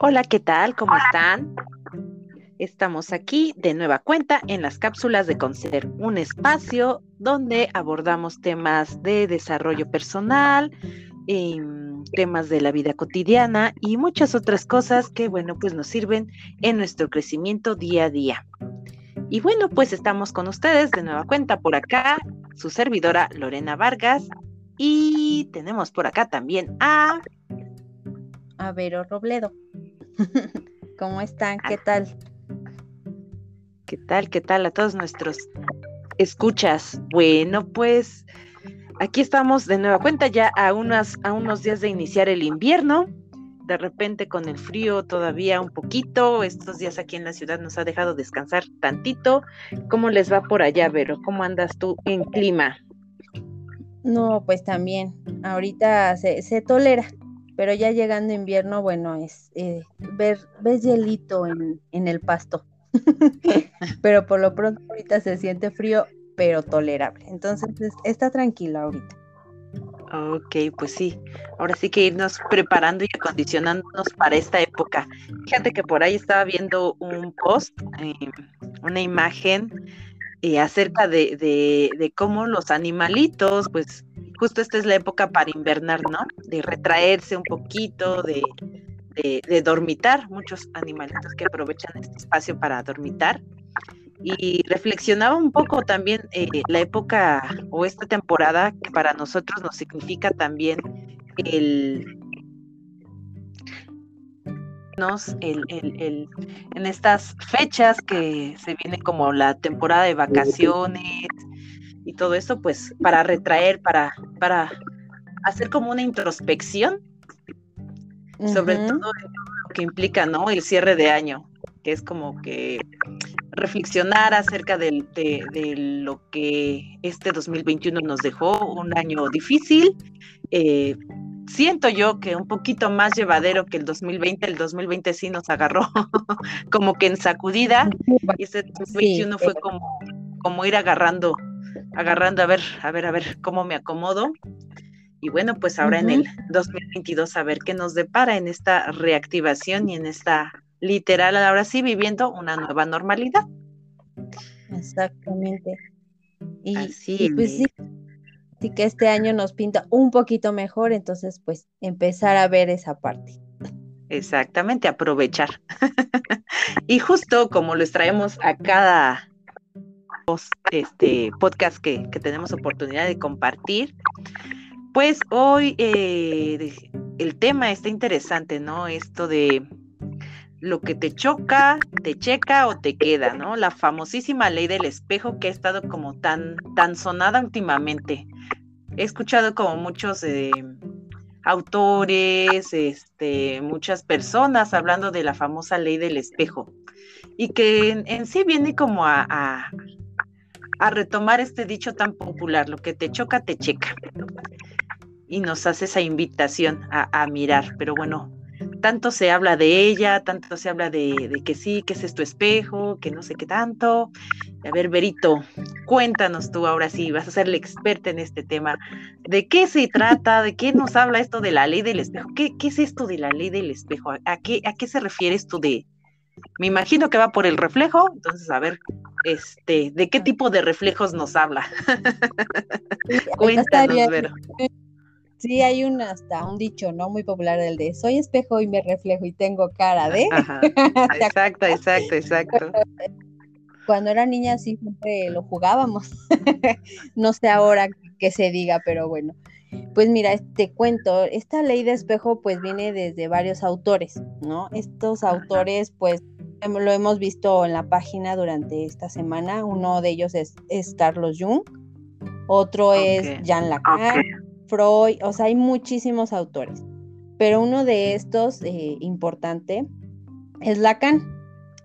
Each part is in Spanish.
Hola, ¿qué tal? ¿Cómo están? Estamos aquí de nueva cuenta en las cápsulas de Concer, un espacio donde abordamos temas de desarrollo personal, em, temas de la vida cotidiana y muchas otras cosas que, bueno, pues nos sirven en nuestro crecimiento día a día. Y bueno, pues estamos con ustedes de nueva cuenta por acá, su servidora Lorena Vargas, y tenemos por acá también a... A Vero Robledo. ¿Cómo están? ¿Qué tal? ¿Qué tal? ¿Qué tal a todos nuestros escuchas? Bueno, pues aquí estamos de nueva cuenta ya a, unas, a unos días de iniciar el invierno. De repente con el frío todavía un poquito. Estos días aquí en la ciudad nos ha dejado descansar tantito. ¿Cómo les va por allá, Vero? ¿Cómo andas tú en clima? No, pues también. Ahorita se, se tolera pero ya llegando invierno, bueno, es eh, ver, ves hielito en, el pasto. pero por lo pronto ahorita se siente frío, pero tolerable. Entonces está tranquila ahorita. Ok, pues sí. Ahora sí que irnos preparando y acondicionándonos para esta época. Fíjate que por ahí estaba viendo un post, eh, una imagen eh, acerca de, de, de, cómo los animalitos, pues justo esta es la época para invernar, ¿no? De retraerse un poquito, de, de, dormitar, muchos animalitos que aprovechan este espacio para dormitar. Y reflexionaba un poco también eh, la época o esta temporada que para nosotros nos significa también el, el, el, el, en estas fechas que se viene como la temporada de vacaciones, y todo eso, pues para retraer, para, para hacer como una introspección sobre todo lo que implica, ¿no? El cierre de año, que es como que reflexionar acerca de, de, lo que este 2021 nos dejó, un año difícil. Eh, siento yo que un poquito más llevadero que el 2020, el 2020 sí nos agarró como que en sacudida y este 2021 fue como, como ir agarrando agarrando a ver, a ver, a ver cómo me acomodo. Y bueno, pues ahora en el 2022 a ver qué nos depara en esta reactivación y en esta literal, ahora sí, viviendo una nueva normalidad. Exactamente. Y, Así pues sí, sí que este año nos pinta un poquito mejor, entonces pues empezar a ver esa parte. Exactamente, aprovechar. y justo como les traemos a cada este podcast que, tenemos oportunidad de compartir. Pues hoy eh, el tema está interesante, ¿no? Esto de lo que te choca, te checa o te queda, ¿no? La famosísima ley del espejo que ha estado como tan, tan sonada últimamente. He escuchado como muchos eh, autores, este, muchas personas hablando de la famosa ley del espejo y que en, sí viene como a retomar este dicho tan popular, lo que te choca, te checa. Y nos hace esa invitación a, mirar, pero bueno, tanto se habla de ella, tanto se habla de, que sí, que ese es tu espejo, que no sé qué tanto. A ver, Berito, cuéntanos tú ahora sí, vas a ser la experta en este tema. ¿De qué se trata? ¿De qué nos habla esto de la ley del espejo? ¿Qué, qué es esto de la ley del espejo? ¿A qué, ¿A qué se refiere esto de, me imagino que va por el reflejo, entonces a ver, este, ¿de qué tipo de reflejos nos habla? Cuéntanos, Vero. Sí, hay un hasta un dicho, ¿no? Muy popular del de soy espejo y me reflejo y tengo cara de. exacto, exacto, exacto. Cuando era niña sí siempre lo jugábamos. no sé ahora qué se diga, pero bueno. Pues mira, te cuento, esta ley de espejo pues viene desde varios autores, ¿no? Estos autores pues lo hemos visto en la página durante esta semana, uno de ellos es, Carlos Jung, otro es Jean Lacan, Freud, o sea, hay muchísimos autores, pero uno de estos eh, importante es Lacan,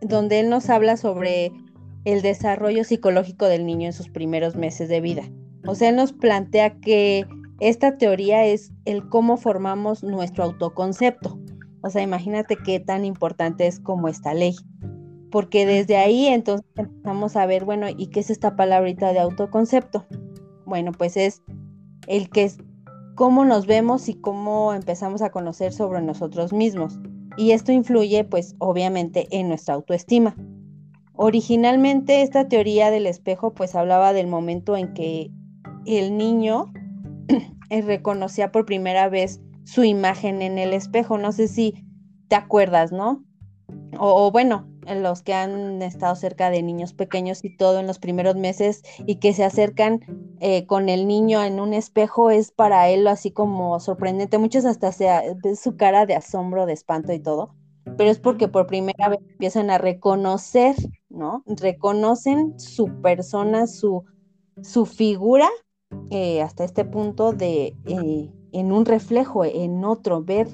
donde él nos habla sobre el desarrollo psicológico del niño en sus primeros meses de vida. O sea, él nos plantea que esta teoría es el cómo formamos nuestro autoconcepto. O sea, imagínate qué tan importante es como esta ley. Porque desde ahí entonces empezamos a ver, bueno, ¿y qué es esta palabrita de autoconcepto? Bueno, pues es el que es cómo nos vemos y cómo empezamos a conocer sobre nosotros mismos. y esto influye pues obviamente en nuestra autoestima. Originalmente esta teoría del espejo pues hablaba del momento en que el niño reconocía por primera vez su imagen en el espejo. No sé si te acuerdas, ¿no? O, bueno, los que han estado cerca de niños pequeños y todo en los primeros meses y que se acercan eh, con el niño en un espejo es para él así como sorprendente. Muchos hasta su cara de asombro, de espanto y todo, pero es porque por primera vez empiezan a reconocer, ¿no? Reconocen su persona, su, su figura eh, hasta este punto de eh, en un reflejo, en otro, ver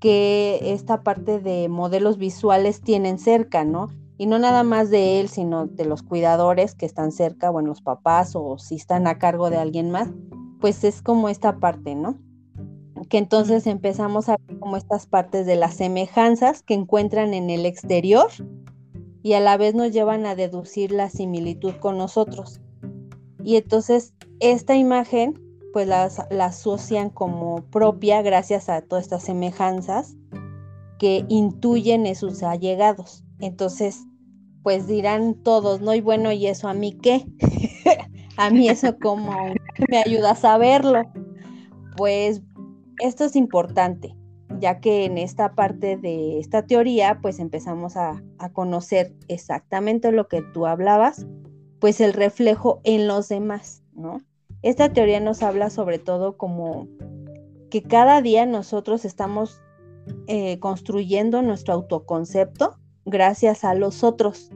que esta parte de modelos visuales tienen cerca, ¿no? Y no nada más de él, sino de los cuidadores que están cerca, bueno, los papás o si están a cargo de alguien más, pues es como esta parte, ¿no? Que entonces empezamos a ver como estas partes de las semejanzas que encuentran en el exterior y a la vez nos llevan a deducir la similitud con nosotros. Y entonces esta imagen pues la asocian como propia gracias a todas estas semejanzas que intuyen en sus allegados. Entonces, pues dirán todos, ¿no? Y bueno, ¿y eso a mí qué? a mí eso como me ayuda a saberlo. Pues esto es importante, ya que en esta parte de esta teoría, pues empezamos a, a conocer exactamente lo que tú hablabas, pues el reflejo en los demás, ¿no? Esta teoría nos habla sobre todo como que cada día nosotros estamos eh, construyendo nuestro autoconcepto gracias a los otros.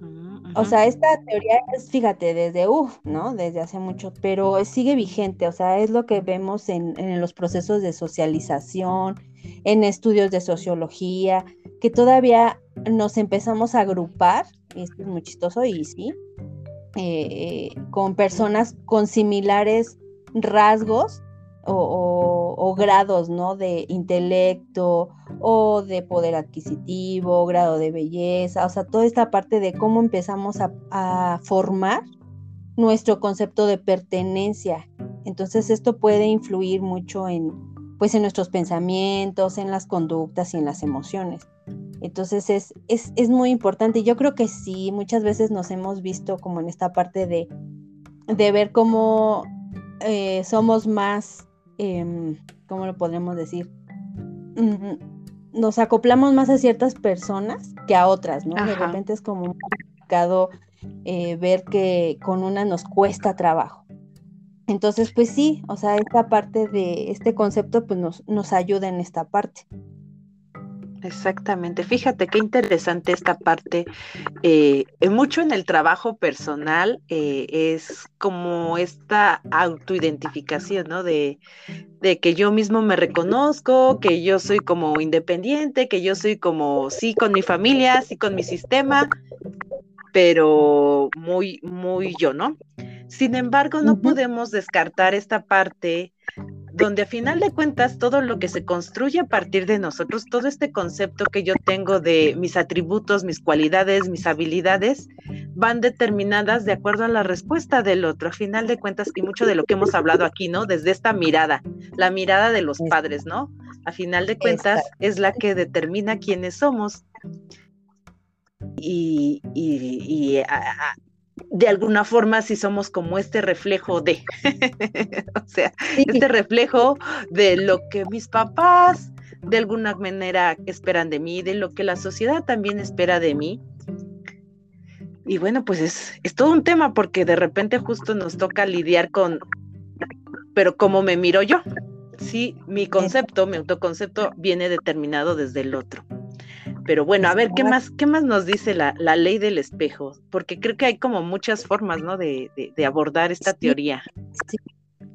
Mm, o sea, esta teoría es, fíjate, desde, uff, ¿no? Desde hace mucho, pero sigue vigente, o sea, es lo que vemos en, en los procesos de socialización, en estudios de sociología, que todavía nos empezamos a agrupar, y esto es muy chistoso, y sí, eh, con personas con similares rasgos o, grados, ¿no? De intelecto o de poder adquisitivo, grado de belleza, o sea, toda esta parte de cómo empezamos a, a formar nuestro concepto de pertenencia. Entonces esto puede influir mucho en, pues, en nuestros pensamientos, en las conductas y en las emociones. Entonces es, es, muy importante. y Yo creo que sí, muchas veces nos hemos visto como en esta parte de, de ver cómo eh, somos más, eh, ¿cómo lo podemos decir? nos acoplamos más a ciertas personas que a otras, ¿no? De repente es como complicado eh, ver que con una nos cuesta trabajo. Entonces, pues sí, o sea, esta parte de este concepto pues nos, nos ayuda en esta parte. Exactamente. Fíjate qué interesante esta parte. Eh, mucho en el trabajo personal eh, es como esta autoidentificación, ¿no? De, de, que yo mismo me reconozco, que yo soy como independiente, que yo soy como, sí, con mi familia, sí, con mi sistema, pero muy, muy yo, ¿no? Sin embargo, no podemos descartar esta parte donde a final de cuentas todo lo que se construye a partir de nosotros, todo este concepto que yo tengo de mis atributos, mis cualidades, mis habilidades, van determinadas de acuerdo a la respuesta del otro. A final de cuentas, y mucho de lo que hemos hablado aquí, ¿no? Desde esta mirada, la mirada de los padres, ¿no? A final de cuentas es la que determina quiénes somos. Y, y, de alguna forma si somos como este reflejo de, o sea, este reflejo de lo que mis papás de alguna manera esperan de mí, de lo que la sociedad también espera de mí. Y bueno, pues es, es todo un tema porque de repente justo nos toca lidiar con, pero cómo me miro yo. Sí, mi concepto, mi autoconcepto viene determinado desde el otro. Pero bueno, a ver, ¿qué más, qué más nos dice la, ley del espejo? Porque creo que hay como muchas formas, ¿no? De, abordar esta teoría. Sí.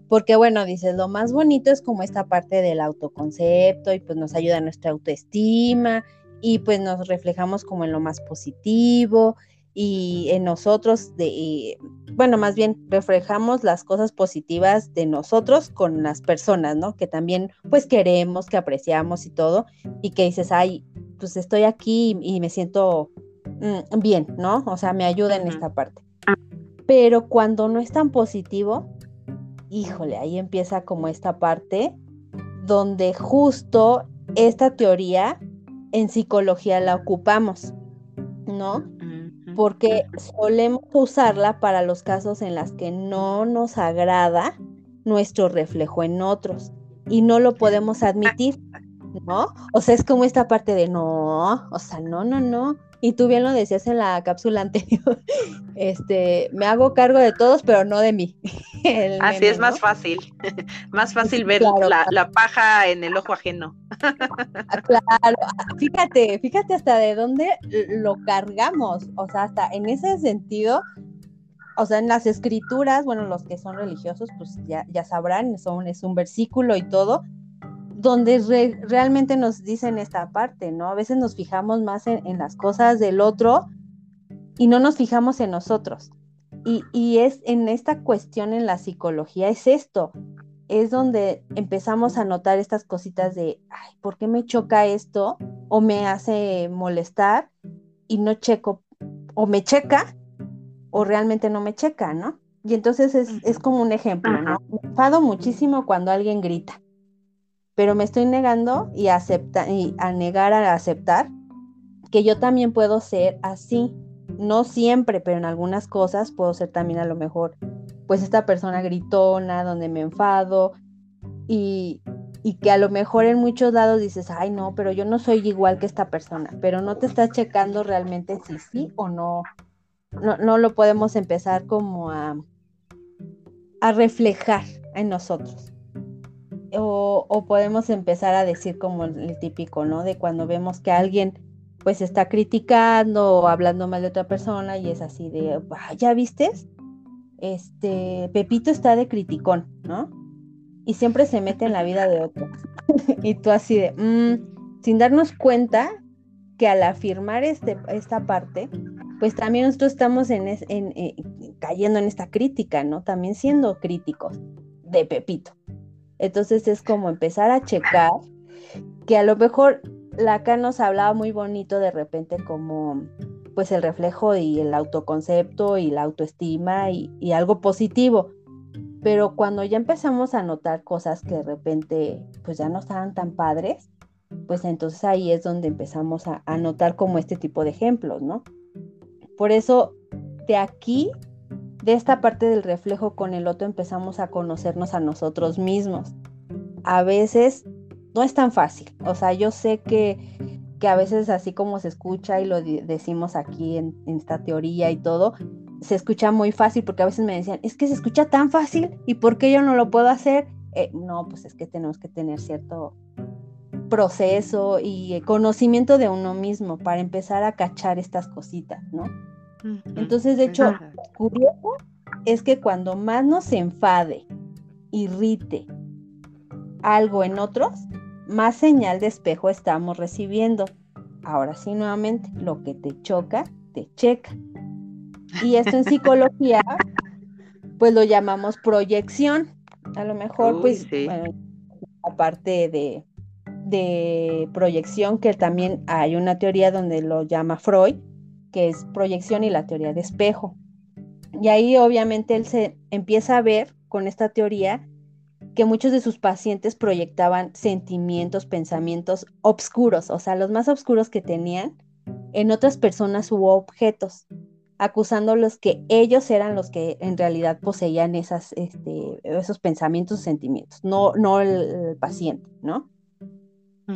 Porque bueno, dices, lo más bonito es como esta parte del autoconcepto y pues nos ayuda a nuestra autoestima y pues nos reflejamos como en lo más positivo y en nosotros, de, bueno, más bien reflejamos las cosas positivas de nosotros con las personas, ¿no? Que también pues queremos, que apreciamos y todo, y que dices, ay, pues estoy aquí y, me siento mm, bien, ¿no? O sea, me ayuda en esta parte. Pero cuando no es tan positivo, híjole, ahí empieza como esta parte donde justo esta teoría en psicología la ocupamos, ¿no? Porque solemos usarla para los casos en los que no nos agrada nuestro reflejo en otros y no lo podemos admitir, ¿no? O sea, es como esta parte de no, o sea, no, no, no. Y tú bien lo decías en la cápsula anterior, este, me hago cargo de todos, pero no de mí. Así es más fácil, más fácil ver la, paja en el ojo ajeno. Ah, claro, fíjate, fíjate hasta de dónde lo cargamos, o sea, hasta en ese sentido, o sea, en las escrituras, bueno, los que son religiosos, pues ya, ya sabrán, son, es un versículo y todo, donde realmente nos dicen esta parte, ¿no? A veces nos fijamos más en, las cosas del otro y no nos fijamos en nosotros. Y, y, es en esta cuestión en la psicología, es esto, es donde empezamos a notar estas cositas de, ay, ¿por qué me choca esto? O me hace molestar y no checo, o me checa, o realmente no me checa, ¿no? Y entonces es, es como un ejemplo, ¿no? Me enfado muchísimo cuando alguien grita pero me estoy negando y, y a negar a aceptar que yo también puedo ser así. No siempre, pero en algunas cosas puedo ser también a lo mejor, pues esta persona gritona, donde me enfado y, y que a lo mejor en muchos lados dices, ay no, pero yo no soy igual que esta persona, pero no te estás checando realmente si sí o no. No, no lo podemos empezar como a, a reflejar en nosotros o, podemos empezar a decir como el típico, ¿no? De cuando vemos que alguien pues está criticando o hablando mal de otra persona y es así de, ya viste, este, Pepito está de criticón, ¿no? Y siempre se mete en la vida de otro. y tú así de, mm", sin darnos cuenta que al afirmar este, esta parte, pues también nosotros estamos en, en, eh, cayendo en esta crítica, ¿no? También siendo críticos de Pepito. Entonces es como empezar a checar que a lo mejor Lacan nos hablaba muy bonito de repente como pues el reflejo y el autoconcepto y la autoestima y, algo positivo. Pero cuando ya empezamos a notar cosas que de repente pues ya no estaban tan padres, pues entonces ahí es donde empezamos a, a notar como este tipo de ejemplos, ¿no? Por eso de aquí de esta parte del reflejo con el otro empezamos a conocernos a nosotros mismos. A veces no es tan fácil, o sea, yo sé que, que a veces así como se escucha y lo decimos aquí en, esta teoría y todo, se escucha muy fácil porque a veces me decían, es que se escucha tan fácil y ¿por qué yo no lo puedo hacer? Eh, no, pues es que tenemos que tener cierto proceso y conocimiento de uno mismo para empezar a cachar estas cositas, ¿no? Entonces, de hecho, curioso es que cuando más nos enfade, irrite algo en otros, más señal de espejo estamos recibiendo. Ahora sí, nuevamente, lo que te choca, te checa. Y esto en psicología, pues lo llamamos proyección. A lo mejor, pues, aparte de, de proyección, que también hay una teoría donde lo llama Freud, que es proyección y la teoría de espejo. Y ahí obviamente él se empieza a ver con esta teoría que muchos de sus pacientes proyectaban sentimientos, pensamientos obscuros, o sea, los más oscuros que tenían en otras personas u objetos, acusándolos que ellos eran los que en realidad poseían esas, este, esos pensamientos sentimientos, no, no el, paciente, ¿no?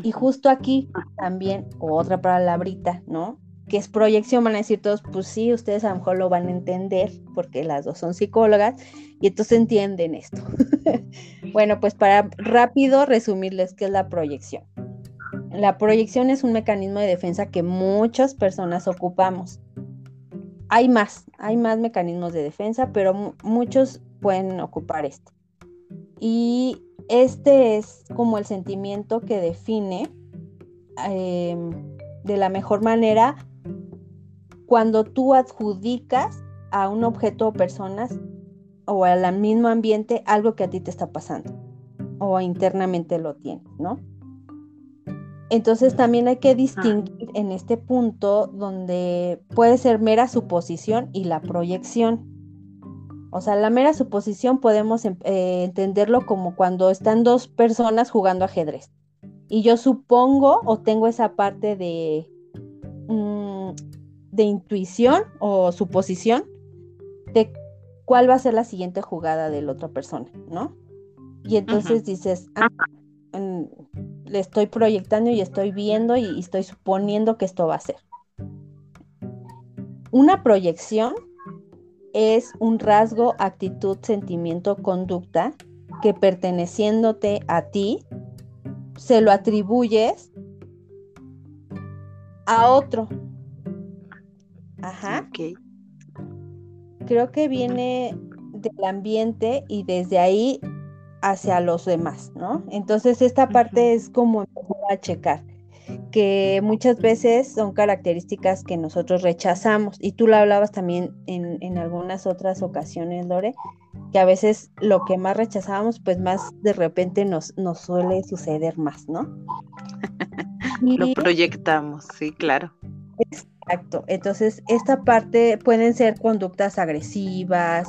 Y justo aquí también otra palabrita, ¿no? Que es proyección, van a decir todos, pues sí, ustedes a lo mejor lo van a entender, porque las dos son psicólogas, y entonces entienden esto. bueno, pues para rápido resumirles qué es la proyección. La proyección es un mecanismo de defensa que muchas personas ocupamos. Hay más, hay más mecanismos de defensa, pero muchos pueden ocupar este. Y este es como el sentimiento que define em, de la mejor manera cuando tú adjudicas a un objeto o personas o al mismo ambiente algo que a ti te está pasando o internamente lo tienes, ¿no? Entonces también hay que distinguir en este punto donde puede ser mera suposición y la proyección. O sea, la mera suposición podemos em, eh, entenderlo como cuando están dos personas jugando ajedrez. Y yo supongo o tengo esa parte de, mm, de intuición o suposición de cuál va a ser la siguiente jugada de la otra persona, ¿no? Y entonces dices, ah, le estoy proyectando y estoy viendo y, estoy suponiendo que esto va a ser. Una proyección es un rasgo, actitud, sentimiento, conducta que perteneciéndote a ti, se lo atribuyes a otro. Ajá. Creo que viene del ambiente y desde ahí hacia los demás, ¿no? Entonces esta parte es como a checar, que muchas veces son características que nosotros rechazamos, y tú lo hablabas también en, algunas otras ocasiones, Lore, que a veces lo que más rechazábamos, pues más de repente nos, nos suele suceder más, ¿no? lo proyectamos, sí, claro. Exacto, entonces esta parte pueden ser conductas agresivas,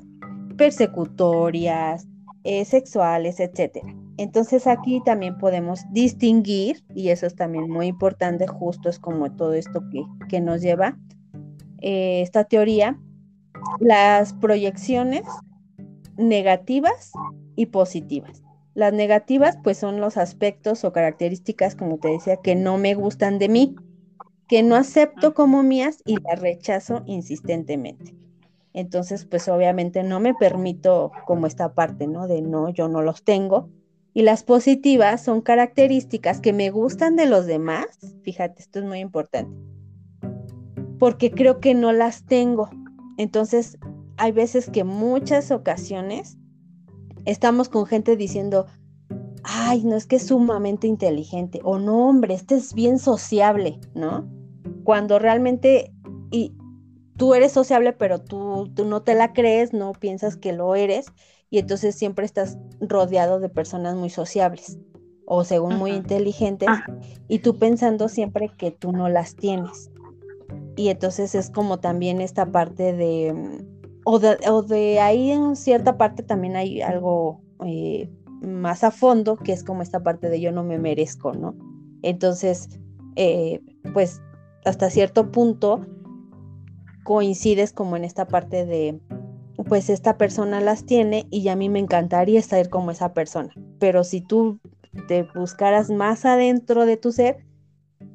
persecutorias, eh, sexuales, etcétera. Entonces aquí también podemos distinguir, y eso es también muy importante, justo es como todo esto que, nos lleva eh, esta teoría, las proyecciones negativas y positivas. Las negativas pues son los aspectos o características, como te decía, que no me gustan de mí, que no acepto como mías y las rechazo insistentemente. Entonces, pues obviamente no me permito como esta parte, ¿no? De no, yo no los tengo. Y las positivas son características que me gustan de los demás. Fíjate, esto es muy importante. Porque creo que no las tengo. Entonces, hay veces que muchas ocasiones estamos con gente diciendo, ay, no es que es sumamente inteligente, o no, hombre, este es bien sociable, ¿no? Cuando realmente, y tú eres sociable, pero tú, tú no te la crees, no piensas que lo eres, y entonces siempre estás rodeado de personas muy sociables o según muy inteligentes, ah. y tú pensando siempre que tú no las tienes. Y entonces es como también esta parte de, o de, ahí en cierta parte también hay algo eh, más a fondo, que es como esta parte de yo no me merezco, ¿no? Entonces, eh, pues hasta cierto punto coincides como en esta parte de, pues esta persona las tiene y a mí me encantaría estar como esa persona. Pero si tú te buscaras más adentro de tu ser,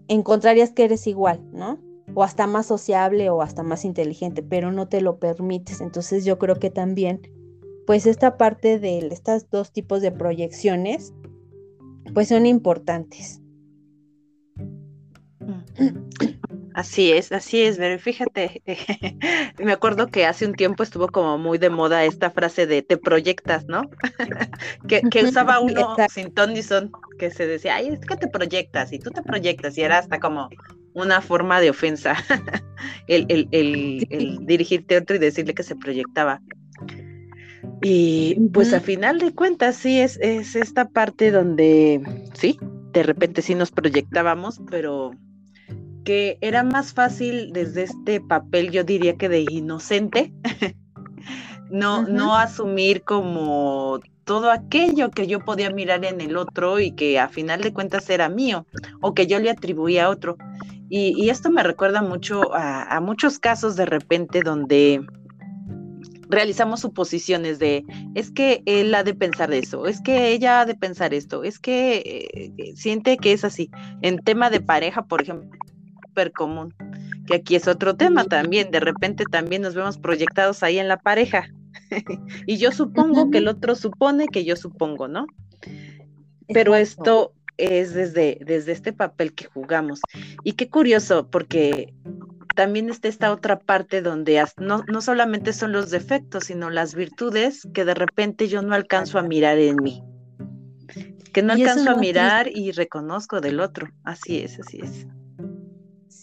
encontrarías que eres igual, ¿no? O hasta más sociable o hasta más inteligente, pero no te lo permites. Entonces yo creo que también, pues esta parte de estos dos tipos de proyecciones, pues son importantes. Así es, así es, pero fíjate, me acuerdo que hace un tiempo estuvo como muy de moda esta frase de te proyectas, ¿no? que, usaba uno sin ton ni son, que se decía, ay, es que te proyectas y tú te proyectas y era hasta como una forma de ofensa el, dirigirte a otro y decirle que se proyectaba. Y pues a final de cuentas sí es, es esta parte donde sí, de repente sí nos proyectábamos, pero que era más fácil desde este papel, yo diría que de inocente, no, no asumir como todo aquello que yo podía mirar en el otro y que a final de cuentas era mío o que yo le atribuía a otro. Y, esto me recuerda mucho a, muchos casos de repente donde realizamos suposiciones de es que él ha de pensar eso, es que ella ha de pensar esto, es que eh, siente que es así. En tema de pareja, por ejemplo, común, que aquí es otro tema también, de repente también nos vemos proyectados ahí en la pareja. y yo supongo que el otro supone que yo supongo, ¿no? Pero esto es desde, desde este papel que jugamos. Y qué curioso, porque también está esta otra parte donde no, no solamente son los defectos, sino las virtudes que de repente yo no alcanzo a mirar en mí. Que no alcanzo a mirar y reconozco del otro. Así es, así es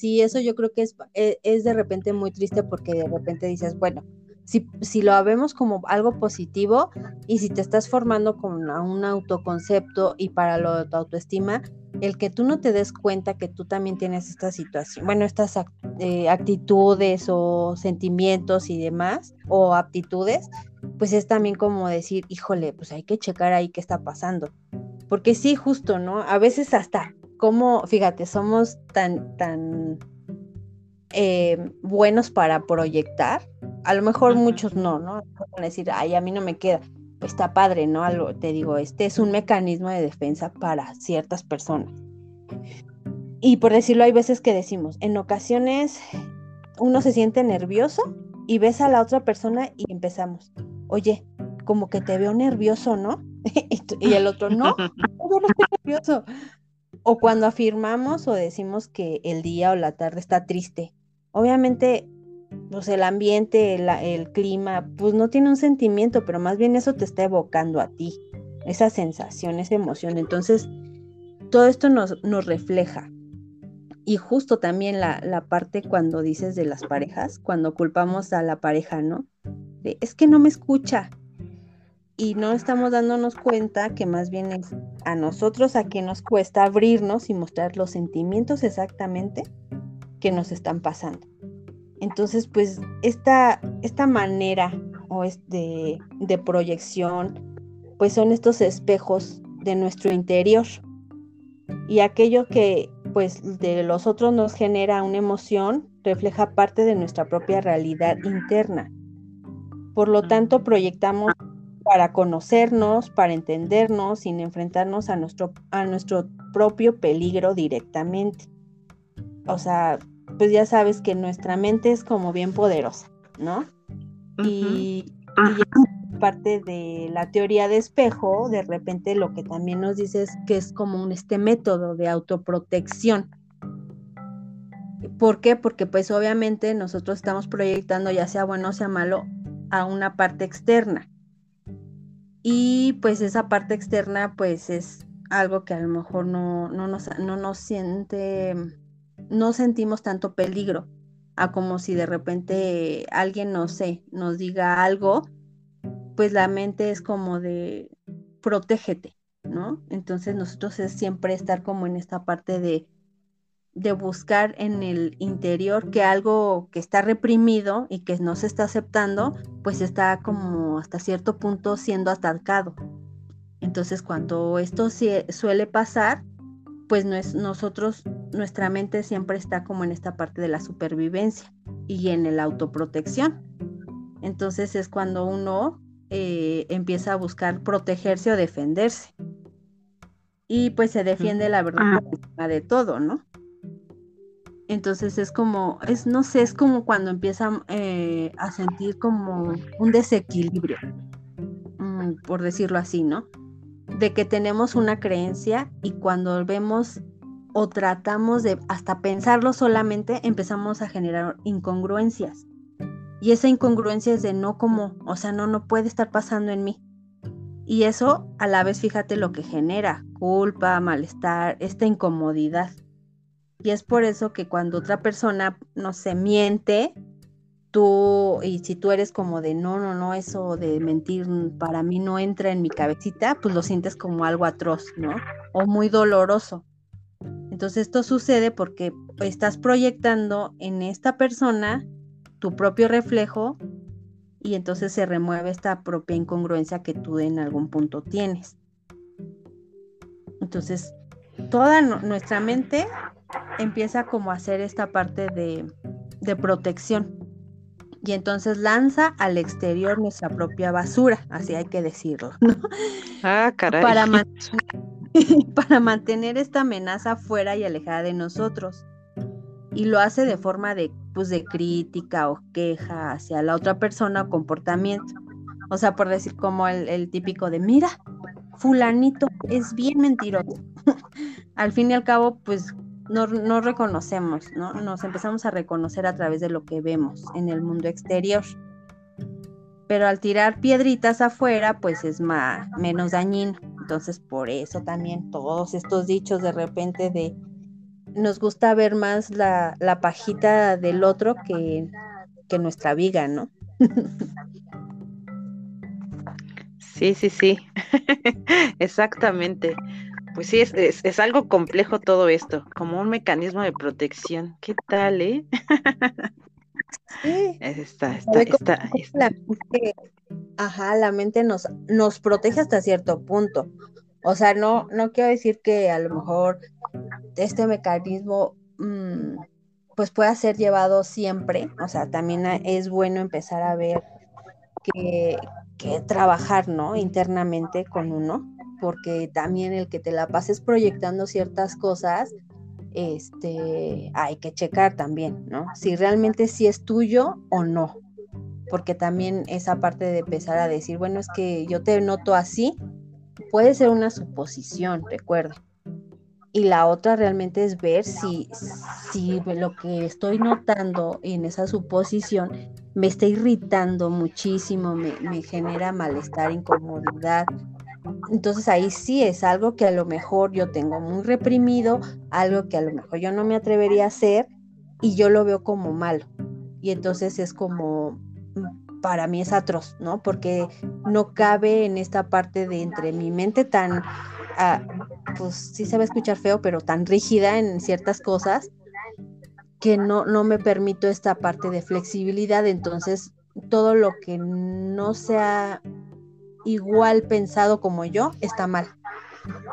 sí, eso yo creo que es, e, es, de repente muy triste porque de repente dices, bueno, si, si, lo vemos como algo positivo y si te estás formando con un autoconcepto y para lo de tu autoestima, el que tú no te des cuenta que tú también tienes esta situación, bueno, estas eh, actitudes o sentimientos y demás, o aptitudes, pues es también como decir, híjole, pues hay que checar ahí qué está pasando. Porque sí, justo, ¿no? A veces hasta como, fíjate, somos tan, tan eh, buenos para proyectar. A lo mejor muchos no, ¿no? Van a decir, ay, a mí no me queda. Está padre, ¿no? Algo, te digo, este es un mecanismo de defensa para ciertas personas. Y por decirlo, hay veces que decimos, en ocasiones uno se siente nervioso y ves a la otra persona y empezamos, oye, como que te veo nervioso, ¿no? y el otro, no, yo no estoy nervioso. O cuando afirmamos o decimos que el día o la tarde está triste. Obviamente, pues el ambiente, el, clima, pues no tiene un sentimiento, pero más bien eso te está evocando a ti, esa sensación, esa emoción. Entonces, todo esto nos, refleja. Y justo también la, parte cuando dices de las parejas, cuando culpamos a la pareja, ¿no? Es que no me escucha, y no estamos dándonos cuenta que más bien es a nosotros a quien nos cuesta abrirnos y mostrar los sentimientos exactamente que nos están pasando. Entonces, pues esta, esta manera o este, de proyección, pues son estos espejos de nuestro interior. Y aquello que pues de los otros nos genera una emoción, refleja parte de nuestra propia realidad interna. Por lo tanto, proyectamos para conocernos, para entendernos, sin enfrentarnos a nuestro, a nuestro propio peligro directamente. O sea, pues ya sabes que nuestra mente es como bien poderosa, ¿no? Y, parte de la teoría de espejo, de repente lo que también nos dice es que es como un este método de autoprotección. ¿Por qué? Porque pues obviamente nosotros estamos proyectando, ya sea bueno o sea malo, a una parte externa y pues esa parte externa pues es algo que a lo mejor no, no, nos, no nos siente, no sentimos tanto peligro a como si de repente alguien, no sé, nos diga algo, pues la mente es como de protégete, ¿no? Entonces nosotros es siempre estar como en esta parte de de buscar en el interior que algo que está reprimido y que no se está aceptando, pues está como hasta cierto punto siendo atacado. Entonces cuando esto suele pasar, pues no es, nosotros, nuestra mente siempre está como en esta parte de la supervivencia y en el autoprotección. Entonces es cuando uno eh, empieza a buscar protegerse o defenderse. Y pues se defiende la verdad de todo, ¿no? Entonces es como, es, no sé, es como cuando empiezan eh, a sentir como un desequilibrio, mm, por decirlo así, ¿no? De que tenemos una creencia y cuando vemos o tratamos de hasta pensarlo solamente, empezamos a generar incongruencias. Y esa incongruencia es de no como, o sea, no, no puede estar pasando en mí. Y eso a la vez, fíjate lo que genera, culpa, malestar, esta incomodidad. Y es por eso que cuando otra persona, no se miente, tú, y si tú eres como de, no, no, no, eso de mentir para mí no entra en mi cabecita, pues lo sientes como algo atroz, ¿no? O muy doloroso. Entonces esto sucede porque estás proyectando en esta persona tu propio reflejo y entonces se remueve esta propia incongruencia que tú en algún punto tienes. Entonces, toda nuestra mente empieza como a hacer esta parte de, protección. Y entonces lanza al exterior nuestra propia basura, así hay que decirlo, Ah, caray. Para, para mantener esta amenaza fuera y alejada de nosotros. Y lo hace de forma de, pues, de crítica o queja hacia la otra persona o comportamiento. O sea, por decir como el, el típico de, mira, fulanito es bien mentiroso. al fin y al cabo, pues no, reconocemos, ¿no? Nos empezamos a reconocer a través de lo que vemos en el mundo exterior. Pero al tirar piedritas afuera, pues es más, menos dañino. Entonces, por eso también todos estos dichos de repente de nos gusta ver más la, la pajita del otro que, que nuestra viga, ¿no? Sí, sí, sí, exactamente. Pues sí, es, es, algo complejo todo esto, como un mecanismo de protección. ¿Qué tal, eh? Sí. Está, está, está, La mente, ajá, la mente nos, nos protege hasta cierto punto, O sea, no, no quiero decir que a lo mejor este mecanismo mm, pues pueda ser llevado siempre. O sea, también es bueno empezar a ver que, que trabajar, ¿no? Internamente con uno, porque también el que te la pases proyectando ciertas cosas, este, hay que checar también, ¿no? Si realmente sí es tuyo o no, porque también esa parte de empezar a decir, bueno, es que yo te noto así, puede ser una suposición, recuerda. Y la otra realmente es ver si, si lo que estoy notando en esa suposición me está irritando muchísimo, me, me genera malestar, incomodidad, entonces ahí sí es algo que a lo mejor yo tengo muy reprimido, algo que a lo mejor yo no me atrevería a hacer y yo lo veo como malo. Y entonces es como, para mí es atroz, ¿no? Porque no cabe en esta parte de entre mi mente tan, ah, pues sí se va a escuchar feo, pero tan rígida en ciertas cosas que no, no me permito esta parte de flexibilidad. Entonces todo lo que no sea igual pensado como yo, está mal.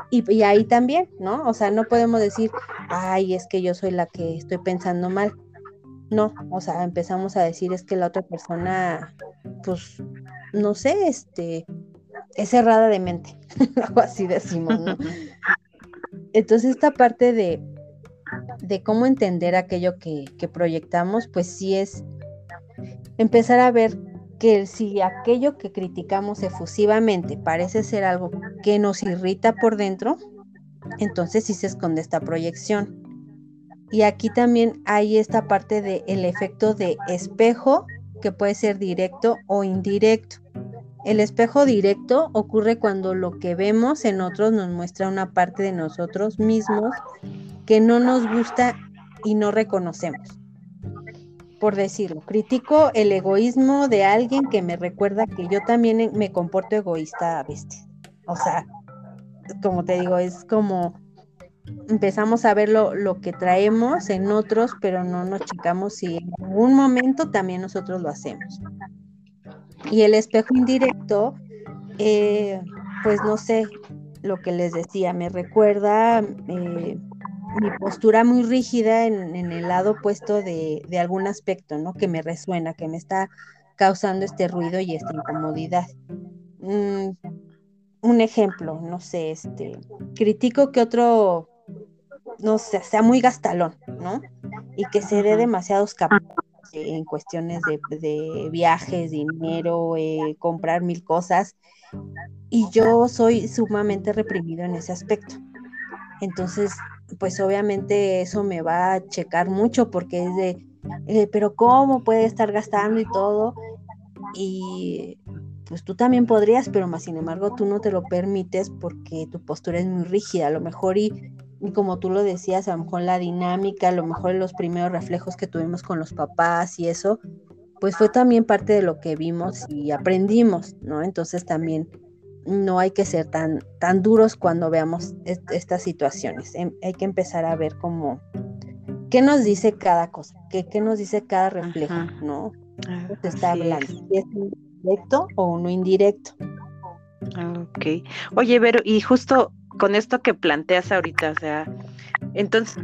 Y, ahí también, ¿no? O sea, no podemos decir, ay, es que yo soy la que estoy pensando mal. No, o sea, empezamos a decir es que la otra persona, pues, no sé, este, es cerrada de mente, algo así decimos, ¿no? Entonces, esta parte de, de cómo entender aquello que, que proyectamos, pues sí es empezar a ver que si aquello que criticamos efusivamente parece ser algo que nos irrita por dentro, entonces sí se esconde esta proyección. Y aquí también hay esta parte del efecto de espejo, que puede ser directo o indirecto. El espejo directo ocurre cuando lo que vemos en otros nos muestra una parte de nosotros mismos que no nos gusta y no reconocemos por decirlo. Critico el egoísmo de alguien que me recuerda que yo también me comporto egoísta a veces. O sea, como te digo, es como empezamos a ver lo, que traemos en otros, pero no nos checamos si en algún momento también nosotros lo hacemos. Y el espejo indirecto, eh, pues no sé, lo que les decía, me recuerda eh, mi postura muy rígida en, el lado opuesto de, algún aspecto, ¿no? Que me resuena, que me está causando este ruido y esta incomodidad. Mm, un ejemplo, no sé, este, critico que otro, no sé, sea muy gastalón, ¿no? Y que se dé demasiados capaz en cuestiones de, viajes, dinero, eh, comprar mil cosas. Y yo soy sumamente reprimido en ese aspecto. Entonces, pues obviamente eso me va a checar mucho porque es de, eh, pero ¿cómo puede estar gastando y todo? Y pues tú también podrías, pero más sin embargo tú no te lo permites porque tu postura es muy rígida, a lo mejor y, como tú lo decías, a lo mejor la dinámica, a lo mejor los primeros reflejos que tuvimos con los papás y eso, pues fue también parte de lo que vimos y aprendimos, ¿no? Entonces también no hay que ser tan, tan duros cuando veamos estas situaciones. Em, hay que empezar a ver cómo, qué nos dice cada cosa, qué, qué nos dice cada reflejo, ¿no? Ah, se está hablando, si es directo o no indirecto. Ok. Oye, Vero, y justo con esto que planteas ahorita, o sea, entonces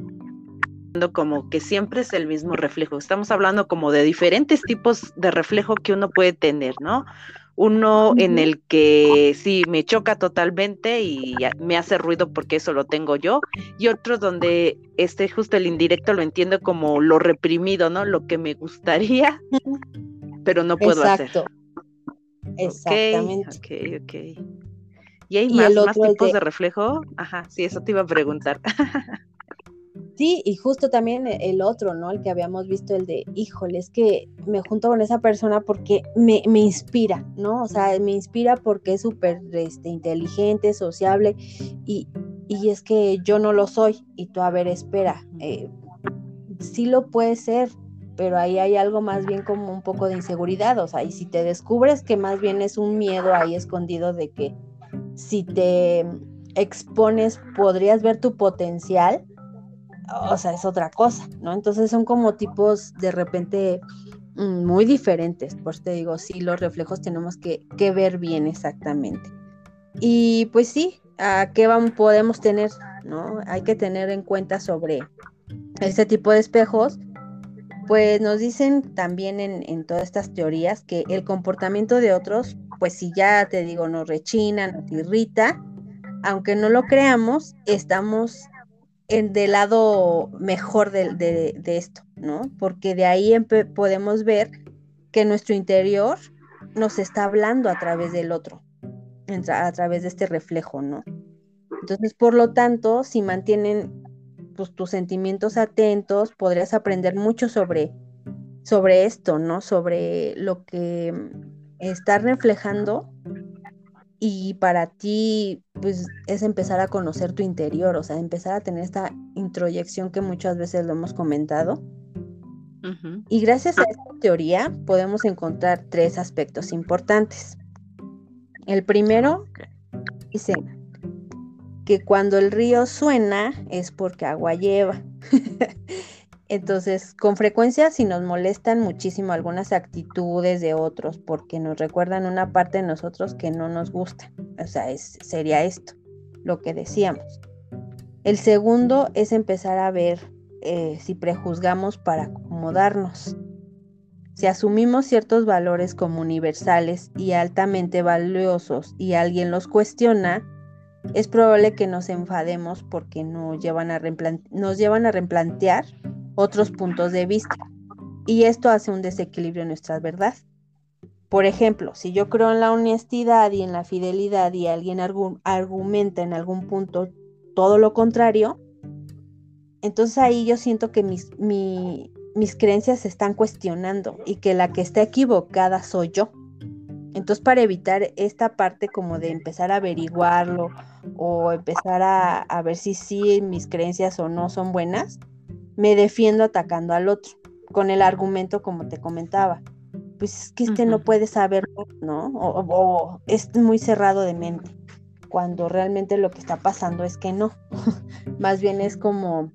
como que siempre es el mismo reflejo. Estamos hablando como de diferentes tipos de reflejo que uno puede tener, ¿no? Uno en el que sí me choca totalmente y me hace ruido porque eso lo tengo yo, y otro donde este justo el indirecto lo entiendo como lo reprimido, ¿no? Lo que me gustaría, pero no puedo Exacto. hacer. Exactamente. Ok, ok, ¿Y hay más, más tipos de reflejo? Ajá, sí, eso te iba a preguntar. Sí, y justo también el otro, ¿no? El que habíamos visto, el de, híjole, es que me junto con esa persona porque me, inspira, ¿no? O sea, me inspira porque es súper este, inteligente, sociable, y, es que yo no lo soy. Y tú, a ver, espera, eh, sí lo puede ser, pero ahí hay algo más bien como un poco de inseguridad, o sea, y si te descubres que más bien es un miedo ahí escondido de que si te expones podrías ver tu potencial, o sea, es otra cosa, ¿no? Entonces son como tipos de repente mm, muy diferentes, por te digo, sí, los reflejos tenemos que, ver bien exactamente. Y pues sí, a qué vamos, podemos tener, ¿no? Hay que tener en cuenta sobre este tipo de espejos. Pues nos dicen también en, en todas estas teorías que el comportamiento de otros, pues si ya te digo, nos rechina, nos irrita, aunque no lo creamos, estamos en, del lado mejor de, esto, ¿no? Porque de ahí podemos ver que nuestro interior nos está hablando a través del otro, a través de este reflejo, ¿no? Entonces, por lo tanto, si mantienen pues, tus sentimientos atentos, podrías aprender mucho sobre, sobre esto, ¿no? Sobre lo que está reflejando y para ti pues es empezar a conocer tu interior, o sea, empezar a tener esta introyección que muchas veces lo hemos comentado. Y gracias a esta teoría podemos encontrar tres aspectos importantes. El primero dice que cuando el río suena es porque agua lleva. Entonces, con frecuencia si nos molestan muchísimo algunas actitudes de otros porque nos recuerdan una parte de nosotros que no nos gusta. O sea, es, sería esto, lo que decíamos. El segundo es empezar a ver eh, si prejuzgamos para acomodarnos. Si asumimos ciertos valores como universales y altamente valiosos y alguien los cuestiona, es probable que nos enfademos porque llevan a, nos llevan a replantear otros puntos de vista. Y esto hace un desequilibrio en nuestra verdad. Por ejemplo, si yo creo en la honestidad y en la fidelidad y alguien argumenta en algún punto todo lo contrario, entonces ahí yo siento que mis, mis creencias se están cuestionando y que la que está equivocada soy yo. Entonces, para evitar esta parte como de empezar a averiguarlo o empezar a, a ver si sí mis creencias o no son buenas, me defiendo atacando al otro, con el argumento como te comentaba. Pues es que este no puede saberlo, ¿no? O, es muy cerrado de mente, cuando realmente lo que está pasando es que no. Más bien es como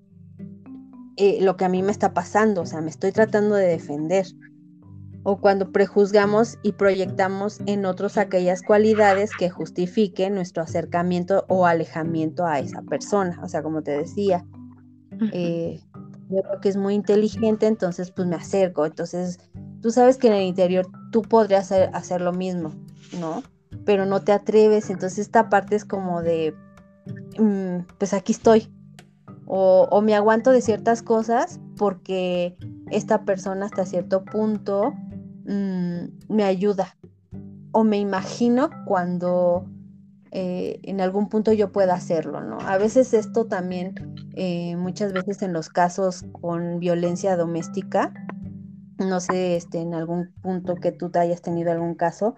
eh, lo que a mí me está pasando, o sea, me estoy tratando de defender. O cuando prejuzgamos y proyectamos en otros aquellas cualidades que justifiquen nuestro acercamiento o alejamiento a esa persona. O sea, como te decía, eh, yo creo que es muy inteligente, entonces pues me acerco. Entonces, tú sabes que en el interior tú podrías hacer, lo mismo, ¿no? Pero no te atreves, entonces esta parte es como de, mm, pues aquí estoy. O, me aguanto de ciertas cosas porque esta persona hasta cierto punto mm, me ayuda. O me imagino cuando eh, en algún punto yo pueda hacerlo, ¿no? A veces esto también, eh, muchas veces en los casos con violencia doméstica, no sé, este, en algún punto que tú hayas tenido algún caso,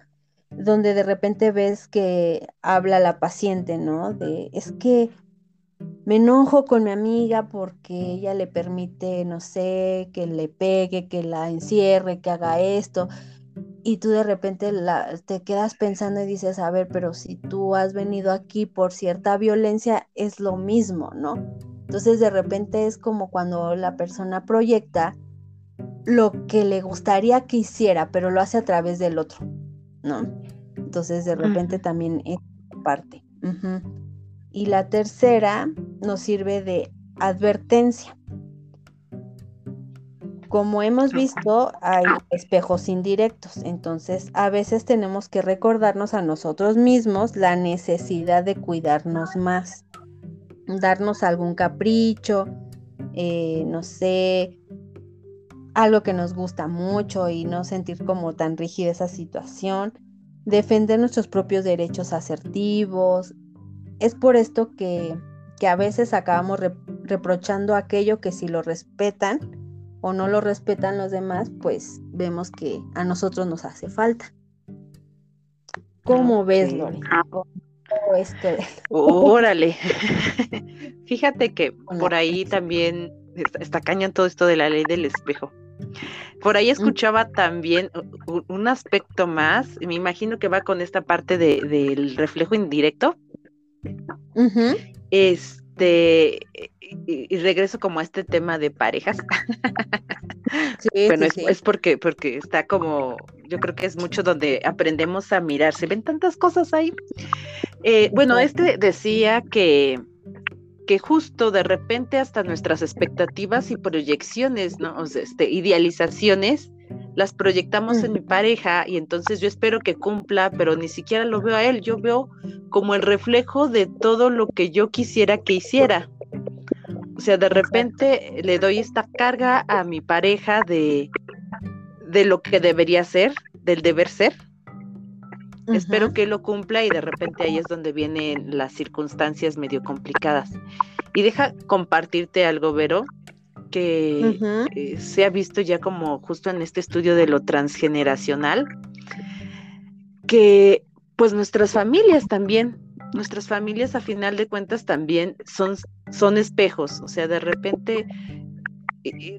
donde de repente ves que habla la paciente, ¿no? De, es que me enojo con mi amiga porque ella le permite, no sé, que le pegue, que la encierre, que haga esto y tú de repente la, te quedas pensando y dices, a ver, pero si tú has venido aquí por cierta violencia, es lo mismo, ¿no? Entonces de repente es como cuando la persona proyecta lo que le gustaría que hiciera, pero lo hace a través del otro, ¿no? Entonces de repente también es parte. Y la tercera nos sirve de advertencia. Como hemos visto, hay espejos indirectos, entonces a veces tenemos que recordarnos a nosotros mismos la necesidad de cuidarnos más, darnos algún capricho, eh, no sé, algo que nos gusta mucho y no sentir como tan rígida esa situación, defender nuestros propios derechos asertivos. Es por esto que, a veces acabamos reprochando aquello que si lo respetan, o no lo respetan los demás, pues vemos que a nosotros nos hace falta. ¿Cómo ves, Lore? Órale. Fíjate que por ahí también está, cañón todo esto de la ley del espejo. Por ahí escuchaba también un aspecto más, me imagino que va con esta parte del reflejo indirecto. Este, y, regreso como a este tema de parejas. bueno, es, porque, porque está como, yo creo que es mucho donde aprendemos a mirar, se ven tantas cosas ahí. Eh, bueno, este decía que, que justo de repente hasta nuestras expectativas y proyecciones, ¿no? O sea, este, idealizaciones, las proyectamos en mi pareja y entonces yo espero que cumpla, pero ni siquiera lo veo a él, yo veo como el reflejo de todo lo que yo quisiera que hiciera. O sea, de repente le doy esta carga a mi pareja de, de lo que debería ser, del deber ser. Espero que lo cumpla y de repente ahí es donde vienen las circunstancias medio complicadas. Y deja compartirte algo, Vero, que eh, se ha visto ya como justo en este estudio de lo transgeneracional, que pues nuestras familias también, nuestras familias a final de cuentas también son, son espejos, o sea, de repente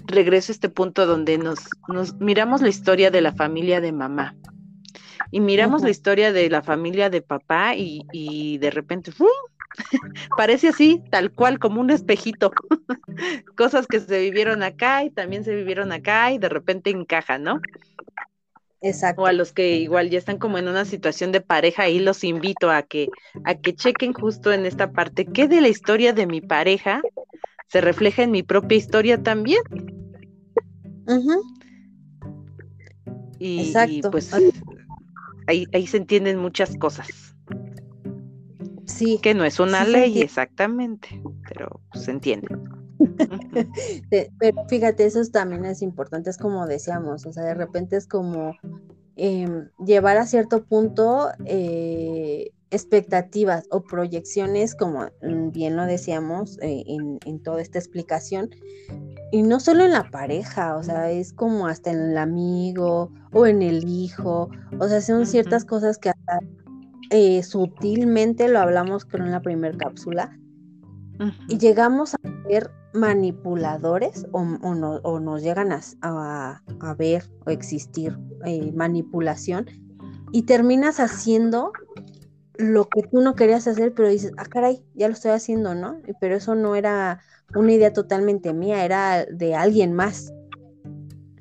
regreso a este punto donde nos, nos miramos la historia de la familia de mamá y miramos la historia de la familia de papá y, de repente parece así, tal cual, como un espejito. Cosas que se vivieron acá y también se vivieron acá y de repente encajan, ¿no? Exacto. O a los que igual ya están como en una situación de pareja, ahí los invito a que, a que chequen justo en esta parte, ¿qué de la historia de mi pareja se refleja en mi propia historia también? y, Exacto. pues ahí, ahí se entienden muchas cosas. Sí. Que no es una ley exactamente, pero se entiende. pero fíjate, eso también es importante, es como decíamos, o sea, de repente es como em, llevar a cierto punto eh, expectativas o proyecciones, como mm, bien lo decíamos eh, en, toda esta explicación, y no solo en la pareja, o sea, es como hasta en el amigo o en el hijo, o sea, son ciertas cosas que hasta eh, sutilmente lo hablamos creo en la primera cápsula, y llegamos a ser manipuladores o, nos llegan a, ver o existir eh, manipulación y terminas haciendo lo que tú no querías hacer, pero dices, ah, caray, ya lo estoy haciendo, ¿no? Pero eso no era una idea totalmente mía, era de alguien más.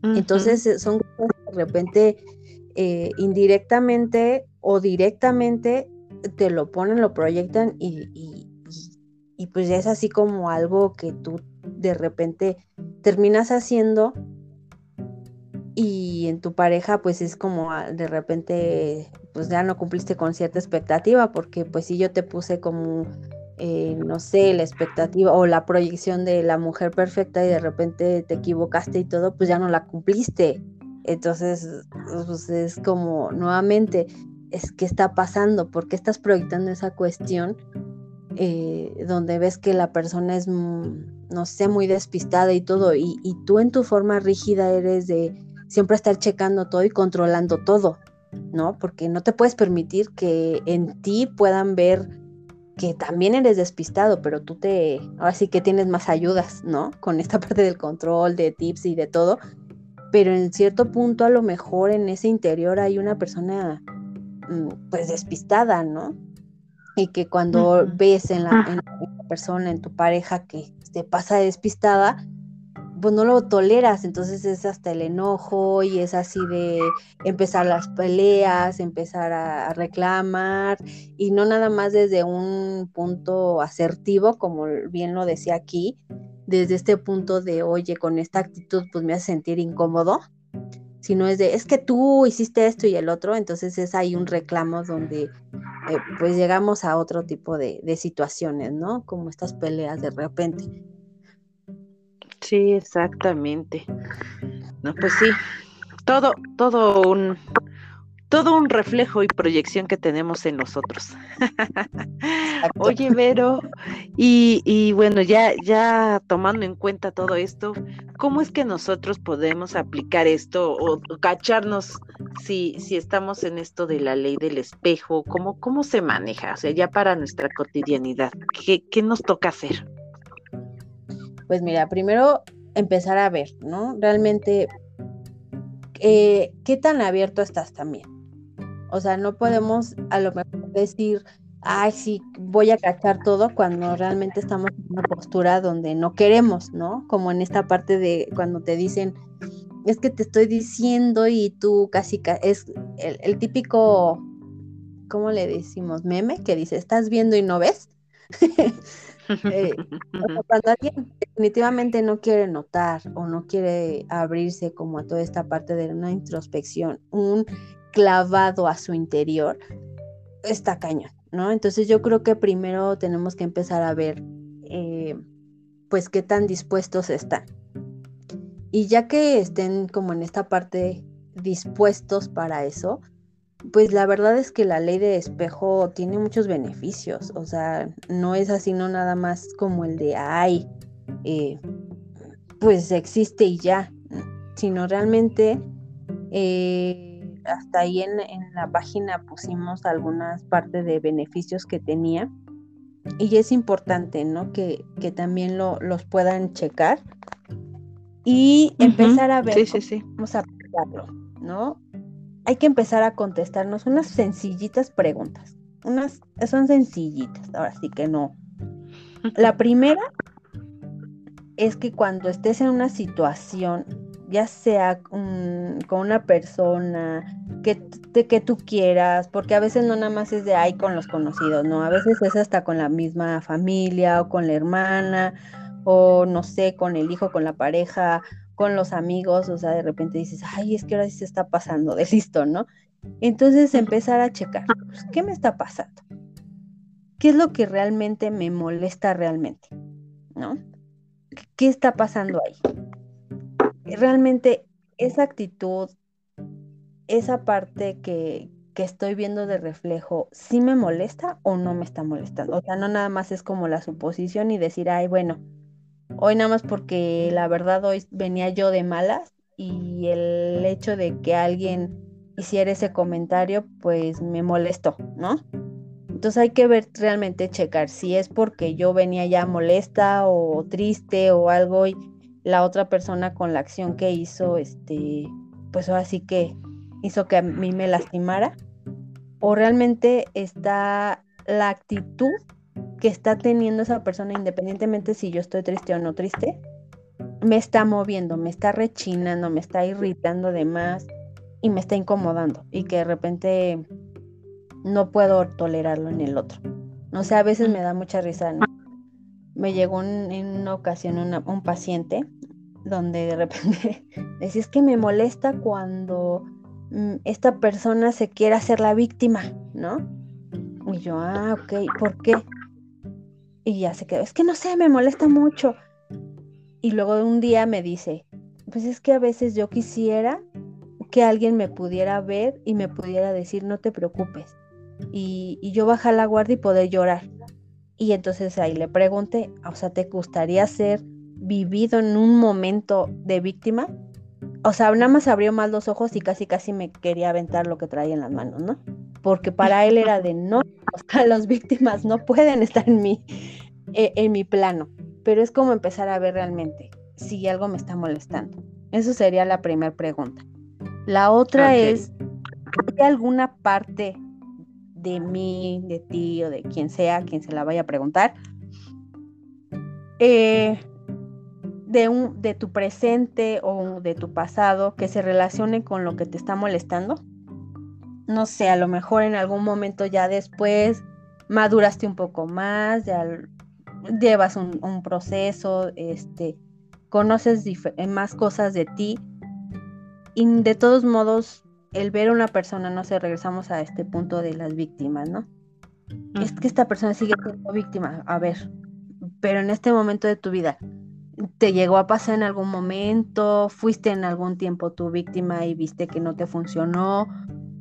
Entonces son cosas que de repente eh, indirectamente o directamente te lo ponen, lo proyectan y, y, pues ya es así como algo que tú de repente terminas haciendo y en tu pareja pues es como ah, de repente pues ya no cumpliste con cierta expectativa porque pues si yo te puse como eh, no sé la expectativa o la proyección de la mujer perfecta y de repente te equivocaste y todo pues ya no la cumpliste. Entonces pues es como nuevamente es qué está pasando, por qué estás proyectando esa cuestión eh, donde ves que la persona es, mm, no sé, muy despistada y todo, y, tú en tu forma rígida eres de siempre estar checando todo y controlando todo, ¿no? Porque no te puedes permitir que en ti puedan ver que también eres despistado, pero tú te, ahora sí que tienes más ayudas, ¿no? Con esta parte del control, de tips y de todo, pero en cierto punto a lo mejor en ese interior hay una persona Mm, pues despistada, ¿no? Y que cuando ves en la, persona, en tu pareja que te pasa despistada, pues no lo toleras, entonces es hasta el enojo y es así de empezar las peleas, empezar a, reclamar y no nada más desde un punto asertivo, como bien lo decía aquí, desde este punto de, oye, con esta actitud pues me hace sentir incómodo, sino es de, es que tú hiciste esto y el otro, entonces es ahí un reclamo donde eh, pues llegamos a otro tipo de, de situaciones, ¿no? Como estas peleas de repente. Sí, exactamente. No, pues sí, todo, todo un, todo un reflejo y proyección que tenemos en nosotros. Oye, Vero, y, bueno, ya, ya tomando en cuenta todo esto, ¿cómo es que nosotros podemos aplicar esto o, cacharnos si, si estamos en esto de la ley del espejo? ¿Cómo, ¿Cómo se maneja? O sea, ya para nuestra cotidianidad, ¿qué, qué nos toca hacer? Pues mira, primero empezar a ver, ¿no? Realmente, eh, ¿qué tan abierto estás también? O sea, no podemos a lo mejor decir, ay, sí, voy a cachar todo cuando realmente estamos en una postura donde no queremos, ¿no? Como en esta parte de cuando te dicen, es que te estoy diciendo y tú casi, es el, típico, ¿cómo le decimos? Meme que dice, estás viendo y no ves. Eh, cuando alguien definitivamente no quiere notar o no quiere abrirse como a toda esta parte de una introspección, un clavado a su interior, está cañón, ¿no? Entonces yo creo que primero tenemos que empezar a ver, eh, pues, qué tan dispuestos están. Y ya que estén como en esta parte dispuestos para eso, pues la verdad es que la ley de espejo tiene muchos beneficios, o sea, no es así, no nada más como el de, ay, eh, pues existe y ya, sino realmente eh, hasta ahí en, la página pusimos algunas partes de beneficios que tenía y es importante, ¿no? Que, también lo, los puedan checar y empezar a ver, sí, sí, vamos a aplicarlo, ¿no? Hay que empezar a contestarnos unas sencillitas preguntas. Unas son sencillitas, ahora sí que no. La primera es que cuando estés en una situación, ya sea con una persona que, que tú quieras, porque a veces no nada más es de ahí con los conocidos, no, a veces es hasta con la misma familia o con la hermana o no sé, con el hijo, con la pareja, con los amigos, o sea, de repente dices, ay, es que ahora sí se está pasando de listo, ¿no? Entonces empezar a checar, pues, ¿qué me está pasando? ¿Qué es lo que realmente me molesta realmente? ¿No? ¿Qué está pasando ahí? Realmente esa actitud, esa parte que, que estoy viendo de reflejo, ¿sí me molesta o no me está molestando? O sea, no nada más es como la suposición y decir, ay, bueno, Hoy nada más porque la verdad hoy venía yo de malas y el hecho de que alguien hiciera ese comentario pues me molestó, ¿no? Entonces hay que ver realmente checar si es porque yo venía ya molesta o triste o algo y la otra persona con la acción que hizo, este, pues ahora sí que hizo que a mí me lastimara o realmente está la actitud que está teniendo esa persona, independientemente si yo estoy triste o no triste, me está moviendo, me está rechinando, me está irritando de más y me está incomodando y que de repente no puedo tolerarlo en el otro. No sé, a veces me da mucha risa. Me llegó en una ocasión un paciente donde de repente decía, es que me molesta cuando mm, esta persona se quiere hacer la víctima, ¿no? Y yo, ah, ok, ¿por qué? Y ya se quedó, es que no sé, me molesta mucho. Y luego un día me dice, pues es que a veces yo quisiera que alguien me pudiera ver y me pudiera decir, no te preocupes. Y, y yo bajar la guardia y poder llorar. Y entonces ahí le pregunté, o sea, ¿te gustaría ser vivido en un momento de víctima? O sea, nada más abrió más los ojos y casi casi me quería aventar lo que traía en las manos, ¿no? Porque para él era de no, las víctimas no pueden estar en mi, e, en mi plano, pero es como empezar a ver realmente si algo me está molestando. Eso sería la primera pregunta. La otra es, ¿hay alguna parte de mí, de ti o de quien sea, quien se la vaya a preguntar, eh, de, un, de tu presente o de tu pasado que se relacione con lo que te está molestando? No sé, a lo mejor en algún momento ya después maduraste un poco más, llevas un, proceso, este, conoces más cosas de ti y de todos modos el ver a una persona, no sé, regresamos a este punto de las víctimas, ¿no? Es que esta persona sigue siendo víctima, a ver, pero en este momento de tu vida, ¿te llegó a pasar en algún momento? ¿Fuiste en algún tiempo tu víctima y viste que no te funcionó?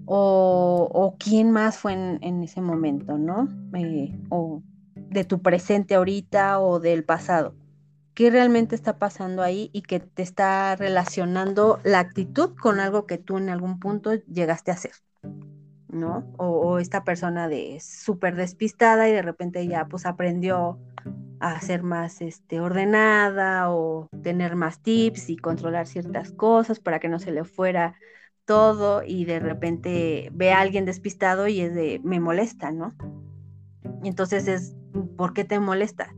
¿O, quién más fue en, ese momento, ¿no? Eh, o de tu presente ahorita o del pasado. ¿Qué realmente está pasando ahí y que te está relacionando la actitud con algo que tú en algún punto llegaste a hacer? ¿No? O, esta persona de súper despistada y de repente ya pues aprendió a ser más este, ordenada o tener más tips y controlar ciertas cosas para que no se le fuera todo y de repente ve a alguien despistado y es de me molesta, ¿no? Entonces es ¿por qué te molesta?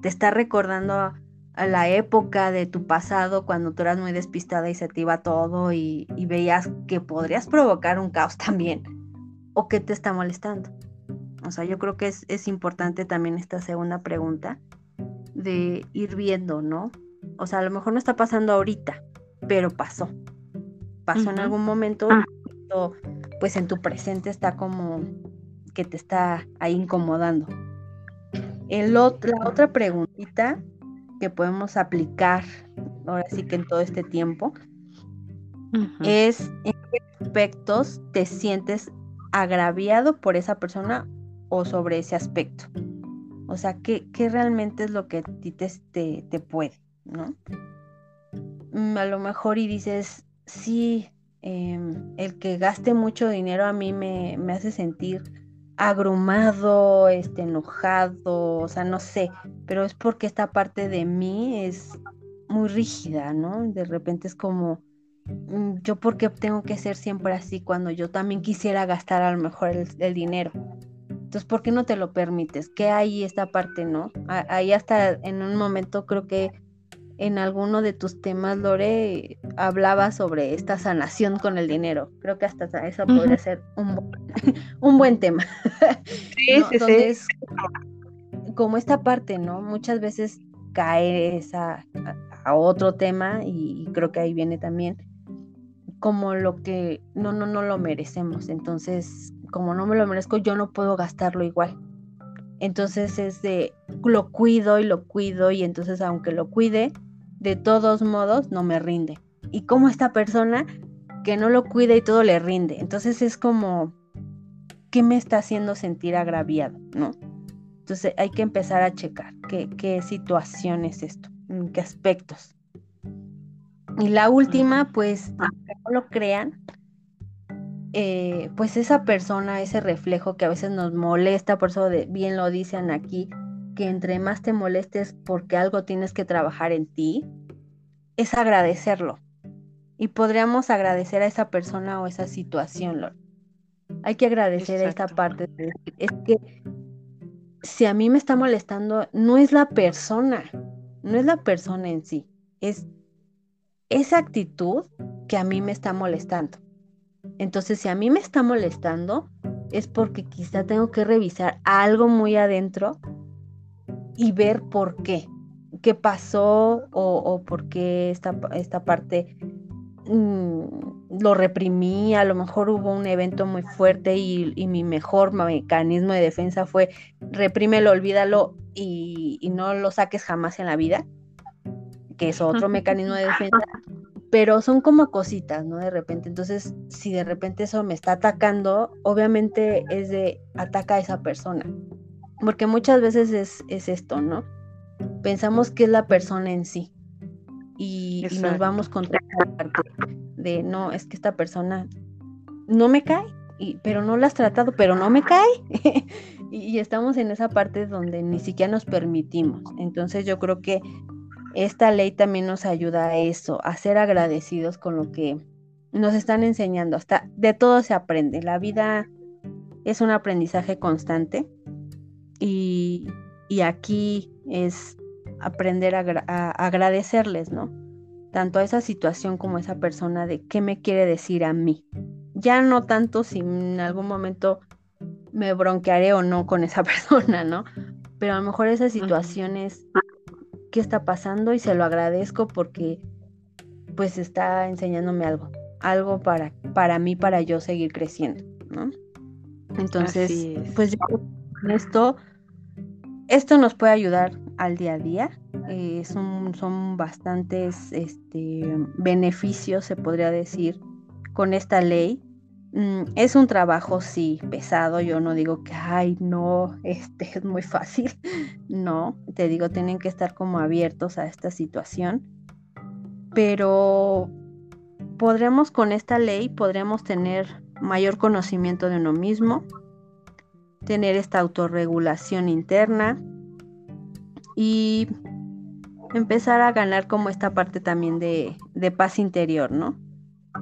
Te está recordando la época de tu pasado cuando tú eras muy despistada y se te iba todo y, veías que podrías provocar un caos también o qué te está molestando. O sea, yo creo que es, es importante también esta segunda pregunta de ir viendo, ¿no? O sea, a lo mejor no está pasando ahorita, pero pasó. Pasó en algún momento, ah. pues en tu presente está como que te está ahí incomodando. El la otra preguntita que podemos aplicar ahora sí que en todo este tiempo es en qué aspectos te sientes agraviado por esa persona o sobre ese aspecto. O sea, ¿qué, realmente es lo que a ti te, te, puede, ¿no? Mm, a lo mejor y dices, sí, em, el que gaste mucho dinero a mí me, me hace sentir agrumado, este, enojado, o sea, no sé, pero es porque esta parte de mí es muy rígida, ¿no? De repente es como, mm, yo porque tengo que ser siempre así cuando yo también quisiera gastar a lo mejor el, dinero. Entonces, ¿por qué no te lo permites? ¿Qué hay esta parte, no? Ahí hasta en un momento creo que en alguno de tus temas, Lore, hablaba sobre esta sanación con el dinero. Creo que hasta eso podría ser un, un, buen tema. Sí, sí, sí. como esta parte, ¿no? Muchas veces cae esa, a, otro tema y, creo que ahí viene también como lo que no, no, no lo merecemos. Entonces, como no me lo merezco, yo no puedo gastarlo igual. Entonces es de lo cuido y lo cuido y entonces aunque lo cuide, de todos modos no me rinde. Y como esta persona que no lo cuida y todo le rinde. Entonces es como, ¿qué me está haciendo sentir agraviado? ¿No? Entonces hay que empezar a checar qué, qué situación es esto, qué aspectos. Y la última, pues, aunque no lo crean, eh, pues esa persona, ese reflejo que a veces nos molesta, por eso de, bien lo dicen aquí, que entre más te molestes porque algo tienes que trabajar en ti, es agradecerlo. Y podríamos agradecer a esa persona o esa situación, Hay que agradecer esta parte. es que si a mí me está molestando, no es la persona, no es la persona en sí, es esa actitud que a mí me está molestando. Entonces, si a mí me está molestando, es porque quizá tengo que revisar algo muy adentro y ver por qué, qué pasó o, por qué esta, esta parte mm, lo reprimí, a lo mejor hubo un evento muy fuerte y, mi mejor mecanismo de defensa fue reprímelo, olvídalo y, y, no lo saques jamás en la vida, que es otro mecanismo de defensa, pero son como cositas, ¿no? De repente, entonces, si de repente eso me está atacando, obviamente es de ataca a esa persona porque muchas veces es, esto, ¿no? Pensamos que es la persona en sí. Y, nos vamos contra la parte de, no, es que esta persona no me cae, y, pero no la has tratado, pero no me cae. y, estamos en esa parte donde ni siquiera nos permitimos. Entonces yo creo que esta ley también nos ayuda a eso, a ser agradecidos con lo que nos están enseñando. Hasta de todo se aprende. La vida es un aprendizaje constante y, aquí es aprender a, agradecerles, ¿no? Tanto a esa situación como a esa persona de qué me quiere decir a mí. Ya no tanto si en algún momento me bronquearé o no con esa persona, ¿no? Pero a lo mejor esa situación es qué está pasando y se lo agradezco porque pues está enseñándome algo, algo para, para mí, para yo seguir creciendo, ¿no? Entonces, pues yo esto esto nos puede ayudar al día a día. Eh, son, bastantes este, beneficios, se podría decir, con esta ley. Mm, es un trabajo, sí, pesado. Yo no digo que, ay, no, este es muy fácil. No, te digo, tienen que estar como abiertos a esta situación. Pero podremos con esta ley, podremos tener mayor conocimiento de uno mismo, tener esta autorregulación interna y empezar a ganar como esta parte también de, paz interior, ¿no?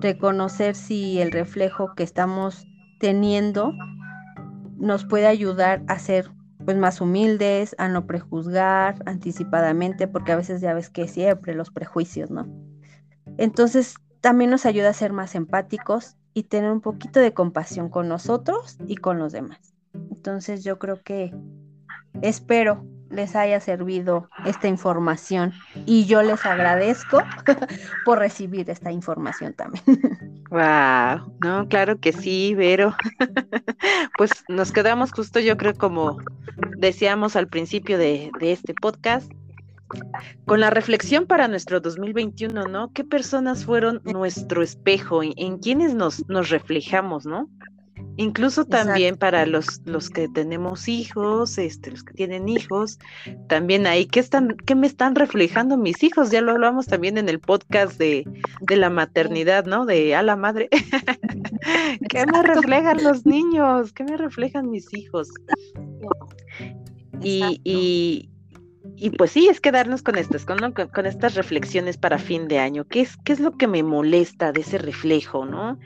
Reconocer si el reflejo que estamos teniendo nos puede ayudar a ser pues más humildes, a no prejuzgar anticipadamente, porque a veces ya ves que siempre los prejuicios, ¿no? Entonces también nos ayuda a ser más empáticos y tener un poquito de compasión con nosotros y con los demás. Entonces yo creo que espero les haya servido esta información y yo les agradezco por recibir esta información también. Wow, no, claro que sí, Vero. pues nos quedamos justo, yo creo, como decíamos al principio de, este podcast, con la reflexión para nuestro 2021, ¿no? ¿Qué personas fueron nuestro espejo? ¿En, en quiénes nos, nos reflejamos, no? Incluso también para los, los que tenemos hijos, este, los que tienen hijos, también ahí, ¿qué, están, ¿qué me están reflejando mis hijos? Ya lo hablamos también en el podcast de, de la maternidad, ¿no? De a la madre. ¿Qué me reflejan los niños? ¿Qué me reflejan mis hijos? Y, y, y pues sí, es quedarnos con estas, con, con, estas reflexiones para fin de año. ¿Qué es, qué es lo que me molesta de ese reflejo, no?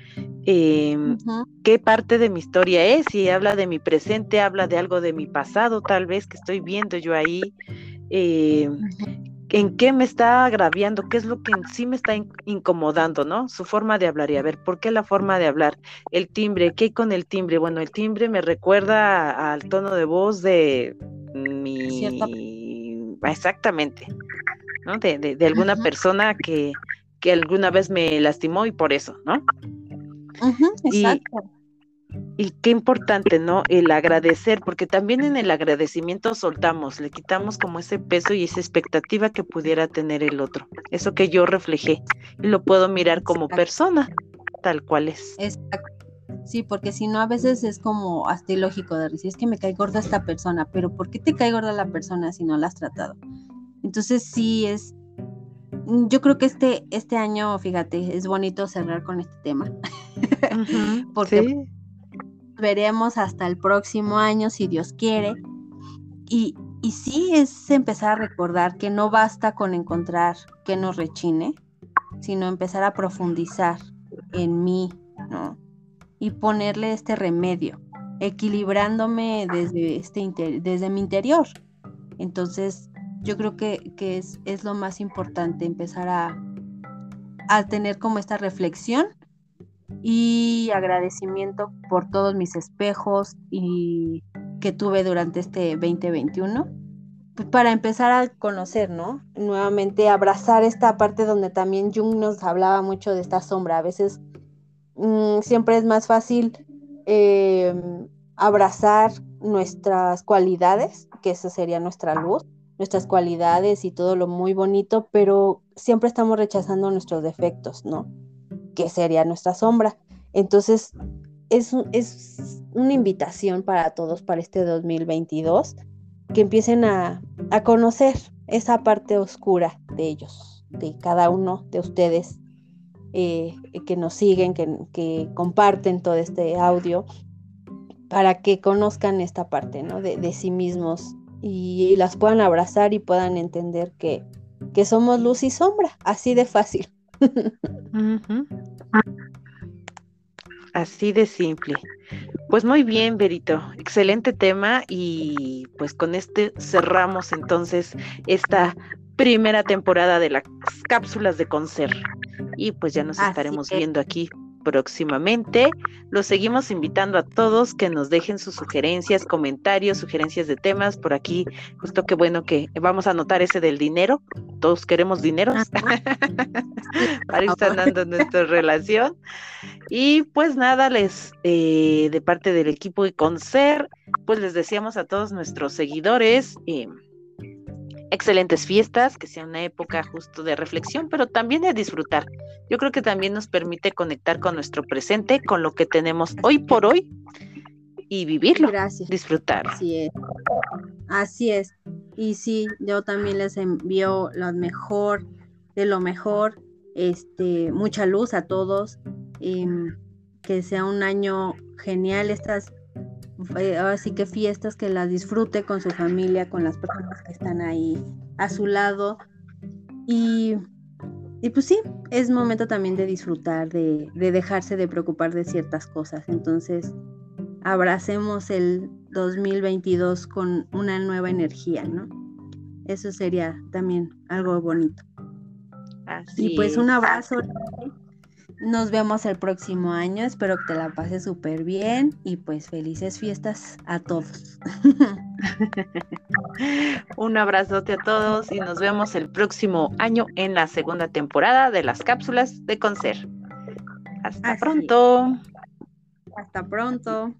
Em, ¿Qué parte de mi historia es? Si habla de mi presente, habla de algo de mi pasado, tal vez que estoy viendo yo ahí. Em, ¿En qué me está agraviando? ¿Qué es lo que en sí me está incomodando, no? Su forma de hablar. Y a ver, ¿por qué la forma de hablar? El timbre, ¿qué hay con el timbre? Bueno, el timbre me recuerda al tono de voz de mi exactamente, ¿no? De, de, alguna persona que, que, alguna vez me lastimó y por eso, ¿no? exacto. Y, qué importante, ¿no? El agradecer, porque también en el agradecimiento soltamos, le quitamos como ese peso y esa expectativa que pudiera tener el otro, eso que yo reflejé, y lo puedo mirar como persona, tal cual es. Exacto. Sí, porque si no, a veces es como hasta ilógico de decir, es que me cae gorda esta persona, pero ¿por qué te cae gorda la persona si no la has tratado? Entonces sí es, mm, yo creo que este, este año, fíjate, es bonito cerrar con este tema, porque veremos hasta el próximo año, si Dios quiere. Y, y sí es empezar a recordar que no basta con encontrar que nos rechine, sino empezar a profundizar en mí, ¿no? Y ponerle este remedio, equilibrándome desde, este desde mi interior. Entonces, yo creo que, es, es, lo más importante, empezar a, a tener como esta reflexión y agradecimiento por todos mis espejos y que tuve durante este 2021 pues, para empezar a conocer, ¿no? Nuevamente abrazar esta parte donde también Jung nos hablaba mucho de esta sombra. A veces Mm, siempre es más fácil em, abrazar nuestras cualidades, que esa sería nuestra luz, nuestras cualidades y todo lo muy bonito, pero siempre estamos rechazando nuestros defectos, ¿no? Que sería nuestra sombra. Entonces, es, es una invitación para todos para este 2022, que empiecen a, a conocer esa parte oscura de ellos, de cada uno de ustedes eh, que nos siguen, que, comparten todo este audio, para que conozcan esta parte ¿no? de, sí mismos y, las puedan abrazar y puedan entender que, que somos luz y sombra, así de fácil. Así de simple. Pues muy bien, Berito. Excelente tema y pues con este cerramos entonces esta primera temporada de las cápsulas de concert. Y pues ya nos estaremos viendo aquí próximamente. Los seguimos invitando a todos que nos dejen sus sugerencias, comentarios, sugerencias de temas por aquí. Justo que bueno que vamos a anotar ese del dinero. Todos queremos dinero para ir sanando nuestra relación. Y pues nada, les eh, de parte del equipo de Concert, pues les decíamos a todos nuestros seguidores. Eh, excelentes fiestas, que sea una época justo de reflexión, pero también de disfrutar. Yo creo que también nos permite conectar con nuestro presente, con lo que tenemos hoy por hoy y vivirlo, Gracias. disfrutar. Así es. Así es. Y sí, yo también les envío lo mejor de lo mejor, este, mucha luz a todos, em, que sea un año genial estas así que fiestas que las disfrute con su familia, con las personas que están ahí a su lado. Y, y pues sí, es momento también de disfrutar, de, de, dejarse de preocupar de ciertas cosas. Entonces, abracemos el 2022 con una nueva energía, ¿no? Eso sería también algo bonito. y pues un abrazo. Nos vemos el próximo año. Espero que te la pases súper bien y pues felices fiestas a todos. un abrazote a todos y nos vemos el próximo año en la segunda temporada de las cápsulas de Concer. Hasta pronto. Hasta pronto.